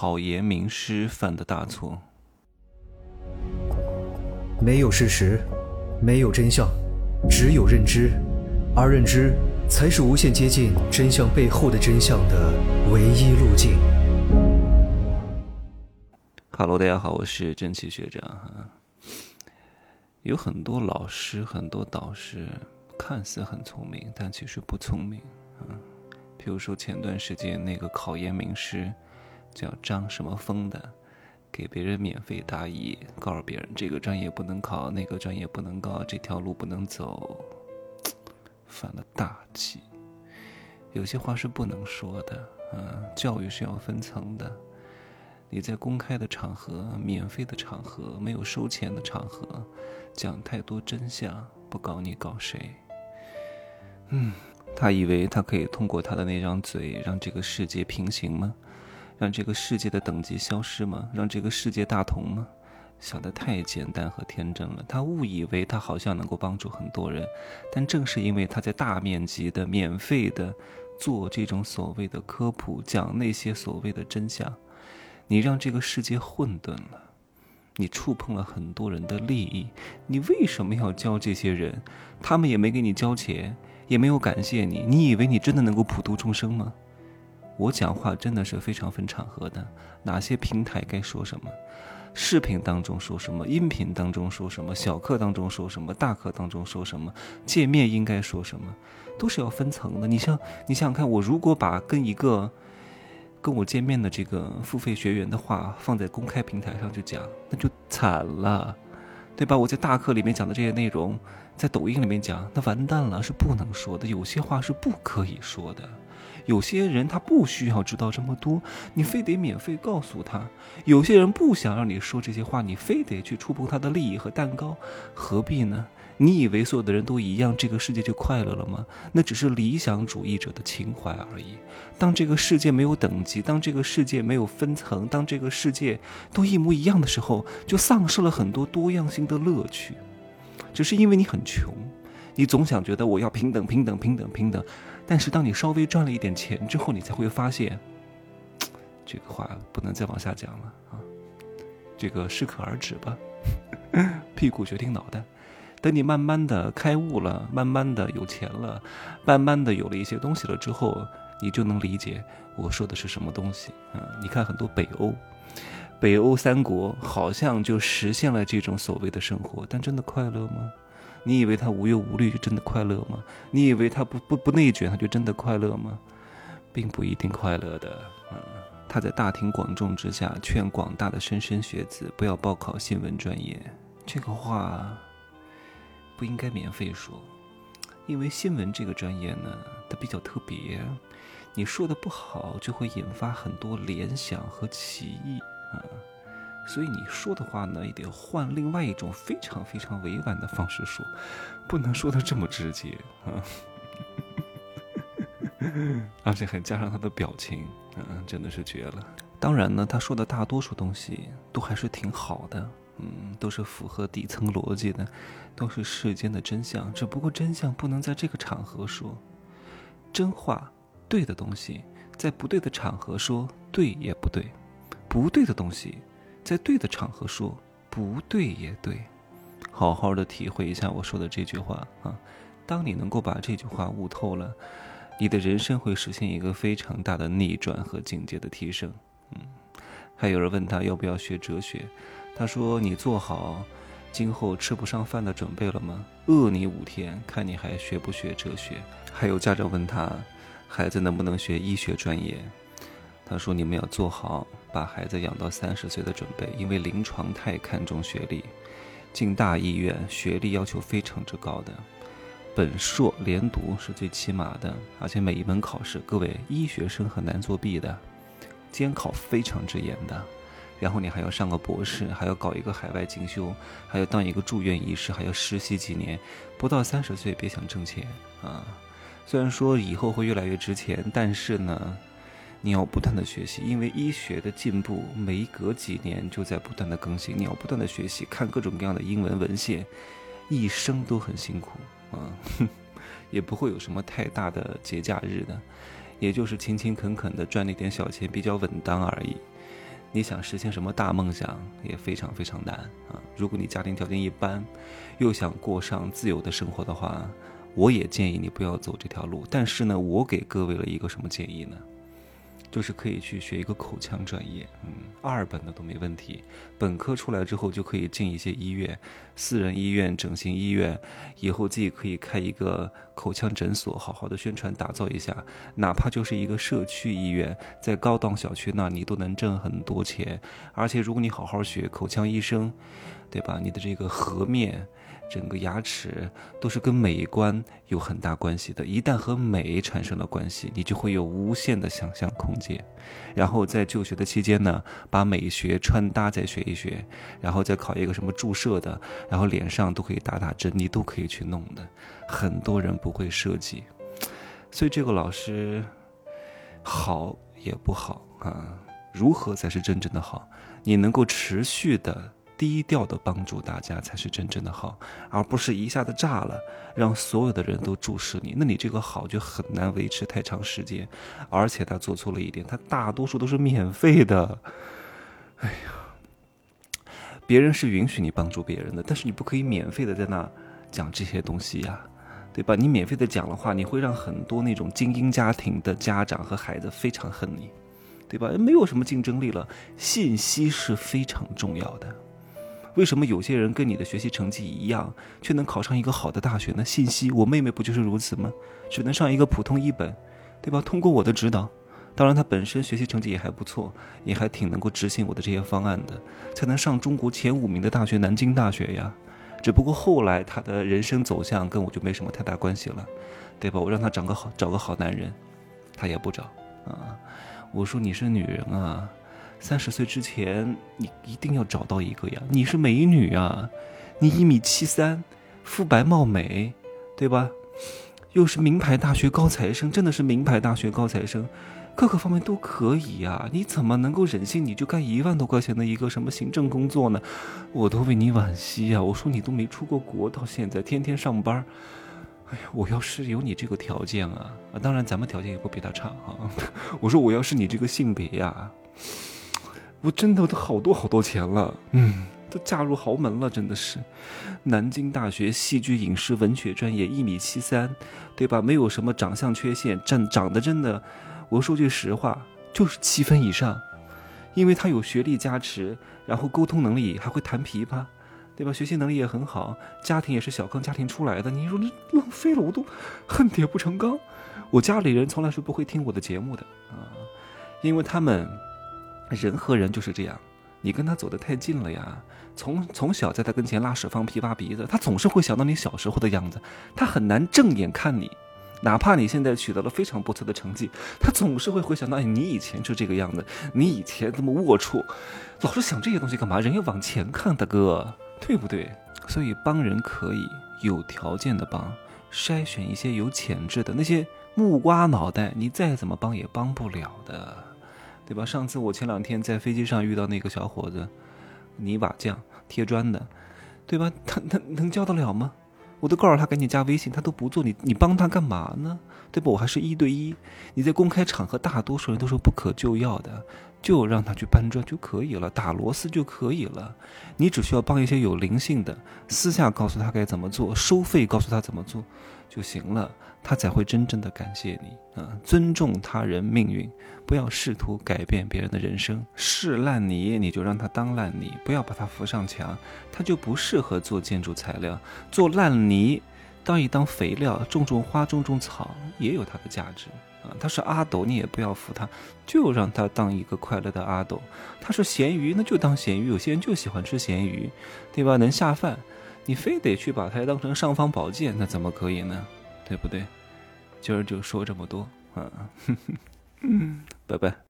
考研名师犯的大错。没有事实，没有真相，只有认知，而认知才是无限接近真相背后的真相的唯一路径。哈喽，大家好，我是正奇学长哈。有很多老师，很多导师，看似很聪明，但其实不聪明啊。比如说前段时间那个考研名师，叫张什么峰的，给别人免费答疑，告诉别人这个专业不能考，那个专业不能搞，这条路不能走，犯了大忌。有些话是不能说的，嗯，教育是要分层的。你在公开的场合、免费的场合、没有收钱的场合，讲太多真相，不搞你搞谁？嗯，他以为他可以通过他的那张嘴让这个世界平行吗？让这个世界的等级消失吗？让这个世界大同吗？想得太简单和天真了。他误以为他好像能够帮助很多人，但正是因为他在大面积的、免费的做这种所谓的科普，讲那些所谓的真相。你让这个世界混沌了，你触碰了很多人的利益。你为什么要教这些人？他们也没给你交钱，也没有感谢你。你以为你真的能够普度众生吗？我讲话真的是非常分场合的，哪些平台该说什么，视频当中说什么，音频当中说什么，小课当中说什么，大课当中说什么，界面应该说什么，都是要分层的。你像，你想想看，我如果把跟一个。跟我见面的这个付费学员的话放在公开平台上去讲，那就惨了，对吧？我在大课里面讲的这些内容，在抖音里面讲，那完蛋了，是不能说的。有些话是不可以说的，有些人他不需要知道这么多，你非得免费告诉他。有些人不想让你说这些话，你非得去触碰他的利益和蛋糕，何必呢？你以为所有的人都一样，这个世界就快乐了吗？那只是理想主义者的情怀而已。当这个世界没有等级，当这个世界没有分层，当这个世界都一模一样的时候，就丧失了很多多样性的乐趣。只是因为你很穷，你总想觉得我要平等、平等、平等、平等。但是当你稍微赚了一点钱之后，你才会发现，这个话不能再往下讲了啊！这个适可而止吧，屁股决定脑袋。等你慢慢的开悟了，慢慢的有钱了，慢慢的有了一些东西了之后，你就能理解我说的是什么东西。嗯，你看很多北欧，北欧三国好像就实现了这种所谓的生活，但真的快乐吗？你以为他无忧无虑就真的快乐吗？你以为他不不不内卷他就真的快乐吗？并不一定快乐的。嗯，他在大庭广众之下劝广大的莘莘学子不要报考新闻专业，这个话。不应该免费说，因为新闻这个专业呢，它比较特别，你说的不好就会引发很多联想和歧义啊，所以你说的话呢，也得换另外一种非常非常委婉的方式说，不能说的这么直接啊，而且还加上他的表情，嗯，真的是绝了。当然呢，他说的大多数东西都还是挺好的。嗯，都是符合底层逻辑的，都是世间的真相。只不过真相不能在这个场合说，真话，对的东西，在不对的场合说对也不对，不对的东西，在对的场合说不对也对。好好的体会一下我说的这句话啊！当你能够把这句话悟透了，你的人生会实现一个非常大的逆转和境界的提升。嗯，还有人问他要不要学哲学。他说：“你做好今后吃不上饭的准备了吗？饿你五天，看你还学不学哲学。”还有家长问他，孩子能不能学医学专业？他说：“你们要做好把孩子养到三十岁的准备，因为临床太看重学历，进大医院学历要求非常之高的，本硕连读是最起码的，而且每一门考试，各位医学生很难作弊的，监考非常之严的。”然后你还要上个博士，还要搞一个海外进修，还要当一个住院医师，还要实习几年，不到三十岁别想挣钱啊！虽然说以后会越来越值钱，但是呢，你要不断的学习，因为医学的进步每隔几年就在不断的更新，你要不断的学习，看各种各样的英文文献，一生都很辛苦啊，也不会有什么太大的节假日的，也就是勤勤恳恳的赚那点小钱比较稳当而已。你想实现什么大梦想也非常非常难啊！如果你家庭条件一般，又想过上自由的生活的话，我也建议你不要走这条路。但是呢，我给各位了一个什么建议呢？就是可以去学一个口腔专业，嗯，二本的都没问题。本科出来之后就可以进一些医院，私人医院、整形医院，以后自己可以开一个口腔诊所，好好的宣传打造一下。哪怕就是一个社区医院，在高档小区那，你都能挣很多钱。而且如果你好好学口腔医生，对吧？你的这个颌面。整个牙齿都是跟美观有很大关系的，一旦和美产生了关系，你就会有无限的想象空间。然后在就学的期间呢，把美学穿搭再学一学，然后再考一个什么注射的，然后脸上都可以打打针，你都可以去弄的。很多人不会设计，所以这个老师好也不好啊。如何才是真正的好？你能够持续的。低调的帮助大家才是真正的好，而不是一下子炸了，让所有的人都注视你。那你这个好就很难维持太长时间。而且他做错了一点，他大多数都是免费的。哎呀，别人是允许你帮助别人的，但是你不可以免费的在那讲这些东西呀，对吧？你免费的讲的话，你会让很多那种精英家庭的家长和孩子非常恨你，对吧？没有什么竞争力了。信息是非常重要的。为什么有些人跟你的学习成绩一样，却能考上一个好的大学呢？信息，我妹妹不就是如此吗？只能上一个普通一本，对吧？通过我的指导，当然她本身学习成绩也还不错，也还挺能够执行我的这些方案的，才能上中国前五名的大学——南京大学呀。只不过后来她的人生走向跟我就没什么太大关系了，对吧？我让她找个好找个好男人，她也不找啊。我说你是女人啊。三十岁之前，你一定要找到一个呀！你是美女啊，你一米七三，肤白貌美，对吧？又是名牌大学高材生，真的是名牌大学高材生，各个方面都可以呀！你怎么能够忍心你就干一万多块钱的一个什么行政工作呢？我都为你惋惜呀！我说你都没出过国，到现在天天上班，哎呀，我要是有你这个条件啊，啊，当然咱们条件也不比他差啊。我说我要是你这个性别呀。我真的都好多好多钱了，嗯，都嫁入豪门了，真的是。南京大学戏剧影视文学专业，一米七三，对吧？没有什么长相缺陷，长长得真的，我说句实话，就是七分以上，因为他有学历加持，然后沟通能力还会弹琵琶，对吧？学习能力也很好，家庭也是小康家庭出来的。你说这浪费了，我都恨铁不成钢。我家里人从来是不会听我的节目的啊，因为他们。人和人就是这样，你跟他走得太近了呀，从从小在他跟前拉屎放屁挖鼻子，他总是会想到你小时候的样子，他很难正眼看你，哪怕你现在取得了非常不错的成绩，他总是会回想到你以前就这个样子，你以前这么龌龊，老是想这些东西干嘛？人要往前看，大哥，对不对？所以帮人可以有条件的帮，筛选一些有潜质的那些木瓜脑袋，你再怎么帮也帮不了的。对吧？上次我前两天在飞机上遇到那个小伙子，泥瓦匠贴砖的，对吧？他他能教得了吗？我都告诉他赶紧加微信，他都不做，你你帮他干嘛呢？对吧？我还是一对一，你在公开场合，大多数人都是不可救药的，就让他去搬砖就可以了，打螺丝就可以了。你只需要帮一些有灵性的，私下告诉他该怎么做，收费告诉他怎么做就行了，他才会真正的感谢你啊！尊重他人命运，不要试图改变别人的人生。是烂泥，你就让他当烂泥，不要把他扶上墙，他就不适合做建筑材料，做烂泥。当一当肥料，种种花，种种草，也有它的价值啊。他是阿斗，你也不要扶他，就让他当一个快乐的阿斗。他是咸鱼，那就当咸鱼。有些人就喜欢吃咸鱼，对吧？能下饭，你非得去把它当成尚方宝剑，那怎么可以呢？对不对？今儿就说这么多啊，拜拜。